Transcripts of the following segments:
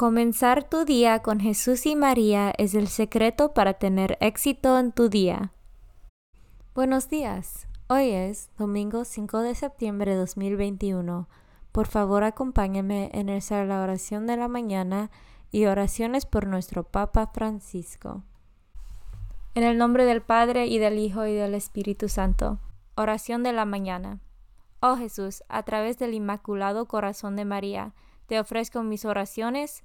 Comenzar tu día con Jesús y María es el secreto para tener éxito en tu día. Buenos días. Hoy es domingo 5 de septiembre de 2021. Por favor, acompáñame en la oración de la mañana y oraciones por nuestro Papa Francisco. En el nombre del Padre y del Hijo y del Espíritu Santo. Oración de la mañana. Oh Jesús, a través del Inmaculado Corazón de María, te ofrezco mis oraciones,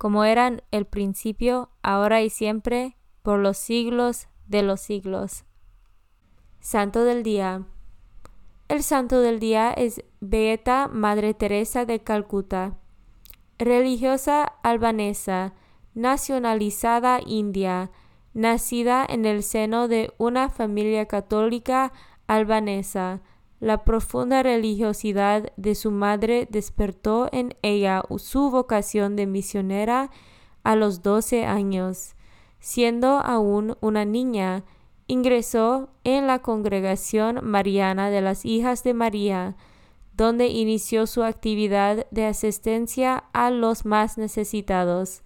como eran el principio, ahora y siempre, por los siglos de los siglos. Santo del Día. El santo del día es Beata Madre Teresa de Calcuta, religiosa albanesa, nacionalizada india, nacida en el seno de una familia católica albanesa, la profunda religiosidad de su madre despertó en ella su vocación de misionera a los doce años. Siendo aún una niña, ingresó en la congregación mariana de las hijas de María, donde inició su actividad de asistencia a los más necesitados.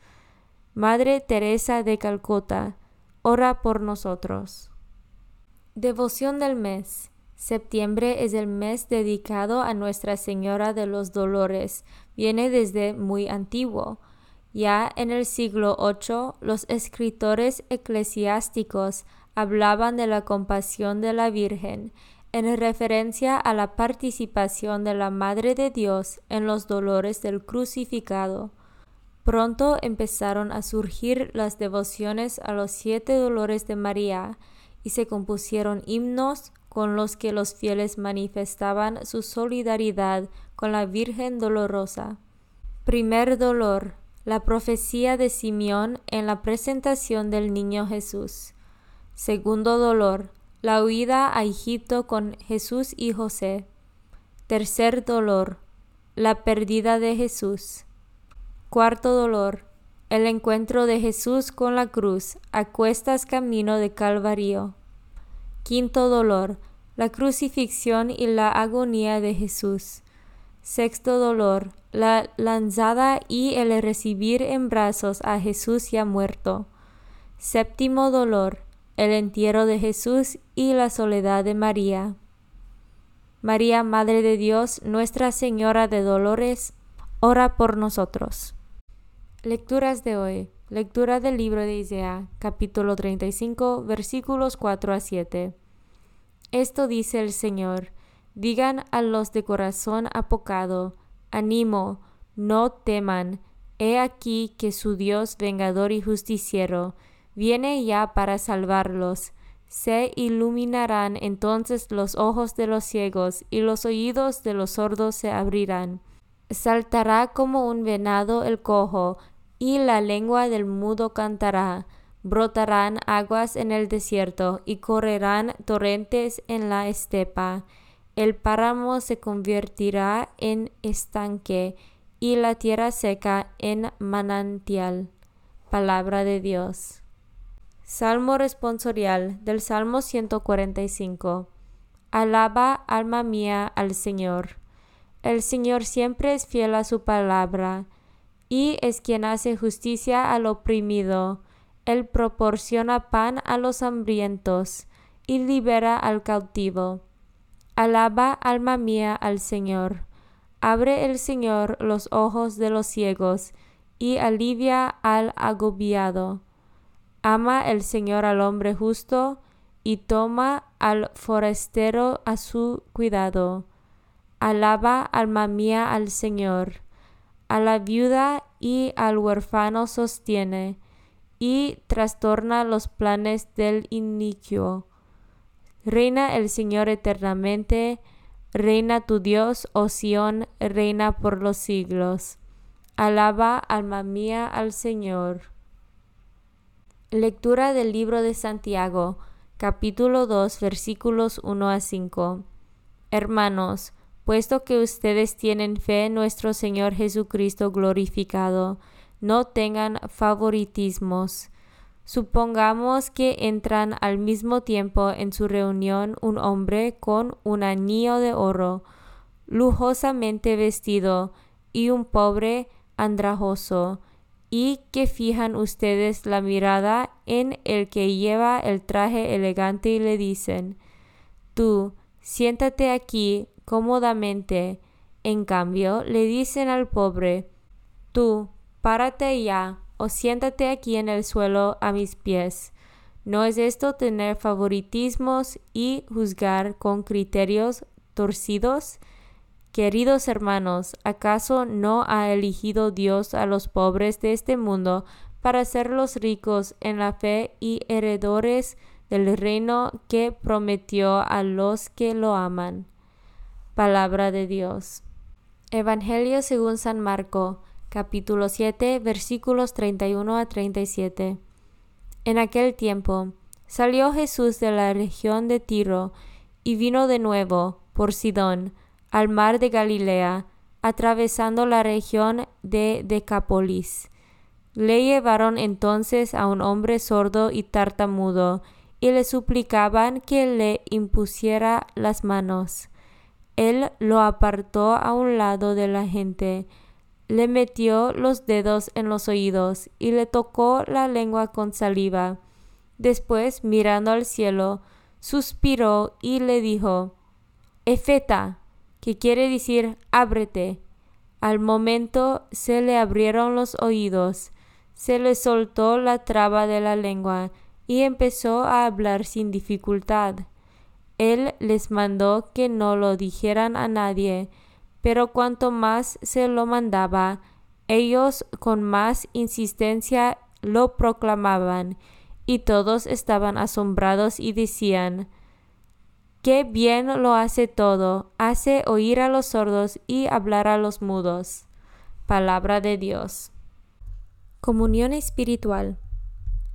Madre Teresa de Calcota, ora por nosotros. Devoción del mes. Septiembre es el mes dedicado a Nuestra Señora de los Dolores. Viene desde muy antiguo. Ya en el siglo VIII los escritores eclesiásticos hablaban de la compasión de la Virgen en referencia a la participación de la Madre de Dios en los dolores del crucificado. Pronto empezaron a surgir las devociones a los siete dolores de María y se compusieron himnos, con los que los fieles manifestaban su solidaridad con la Virgen Dolorosa. Primer dolor, la profecía de Simeón en la presentación del niño Jesús. Segundo dolor, la huida a Egipto con Jesús y José. Tercer dolor, la pérdida de Jesús. Cuarto dolor, el encuentro de Jesús con la cruz a cuestas camino de Calvario. Quinto dolor, la crucifixión y la agonía de Jesús. Sexto dolor, la lanzada y el recibir en brazos a Jesús ya muerto. Séptimo dolor, el entierro de Jesús y la soledad de María. María, Madre de Dios, Nuestra Señora de Dolores, ora por nosotros. Lecturas de hoy. Lectura del libro de Isaías, capítulo 35, versículos 4 a 7. Esto dice el Señor, digan a los de corazón apocado, ánimo, no teman, he aquí que su Dios vengador y justiciero viene ya para salvarlos, Se iluminarán entonces los ojos de los ciegos y los oídos de los sordos se abrirán. Saltará como un venado el cojo, y la lengua del mudo cantará. Brotarán aguas en el desierto y correrán torrentes en la estepa. El páramo se convertirá en estanque y la tierra seca en manantial. Palabra de Dios. Salmo responsorial del Salmo 145. Alaba, alma mía, al Señor. El Señor siempre es fiel a su palabra, y es quien hace justicia al oprimido. Él proporciona pan a los hambrientos, y libera al cautivo. Alaba, alma mía, al Señor. Abre el Señor los ojos de los ciegos, y alivia al agobiado. Ama el Señor al hombre justo, y toma al forastero a su cuidado. Alaba, alma mía, al Señor. A la viuda y al huérfano sostiene, y trastorna los planes del iniquio. Reina el Señor eternamente, reina tu Dios, oh Sión, reina por los siglos. Alaba, alma mía, al Señor. Lectura del libro de Santiago, capítulo 2, versículos 1 a 5. Hermanos, puesto que ustedes tienen fe en nuestro Señor Jesucristo glorificado, no tengan favoritismos. Supongamos que entran al mismo tiempo en su reunión un hombre con un anillo de oro, lujosamente vestido, y un pobre andrajoso, y que fijan ustedes la mirada en el que lleva el traje elegante y le dicen, Tú, siéntate aquí cómodamente. En cambio, le dicen al pobre, Tú, párate ya, o siéntate aquí en el suelo a mis pies. ¿No es esto tener favoritismos y juzgar con criterios torcidos? Queridos hermanos, ¿acaso no ha elegido Dios a los pobres de este mundo para hacerlos ricos en la fe y heredores del reino que prometió a los que lo aman? Palabra de Dios. Evangelio según San Marco, capítulo 7, versículos 31 a 37. En aquel tiempo salió Jesús de la región de Tiro y vino de nuevo por Sidón al mar de Galilea, atravesando la región de Decápolis. Le llevaron entonces a un hombre sordo y tartamudo, y le suplicaban que le impusiera las manos. Él lo apartó a un lado de la gente, le metió los dedos en los oídos y le tocó la lengua con saliva. Después, mirando al cielo, suspiró y le dijo, Efeta, que quiere decir ábrete. Al momento se le abrieron los oídos, se le soltó la traba de la lengua y empezó a hablar sin dificultad. Él les mandó que no lo dijeran a nadie, pero cuanto más se lo mandaba, ellos con más insistencia lo proclamaban, y todos estaban asombrados y decían, Qué bien lo hace todo, hace oír a los sordos y hablar a los mudos. Palabra de Dios. Comunión espiritual.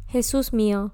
Jesús mío,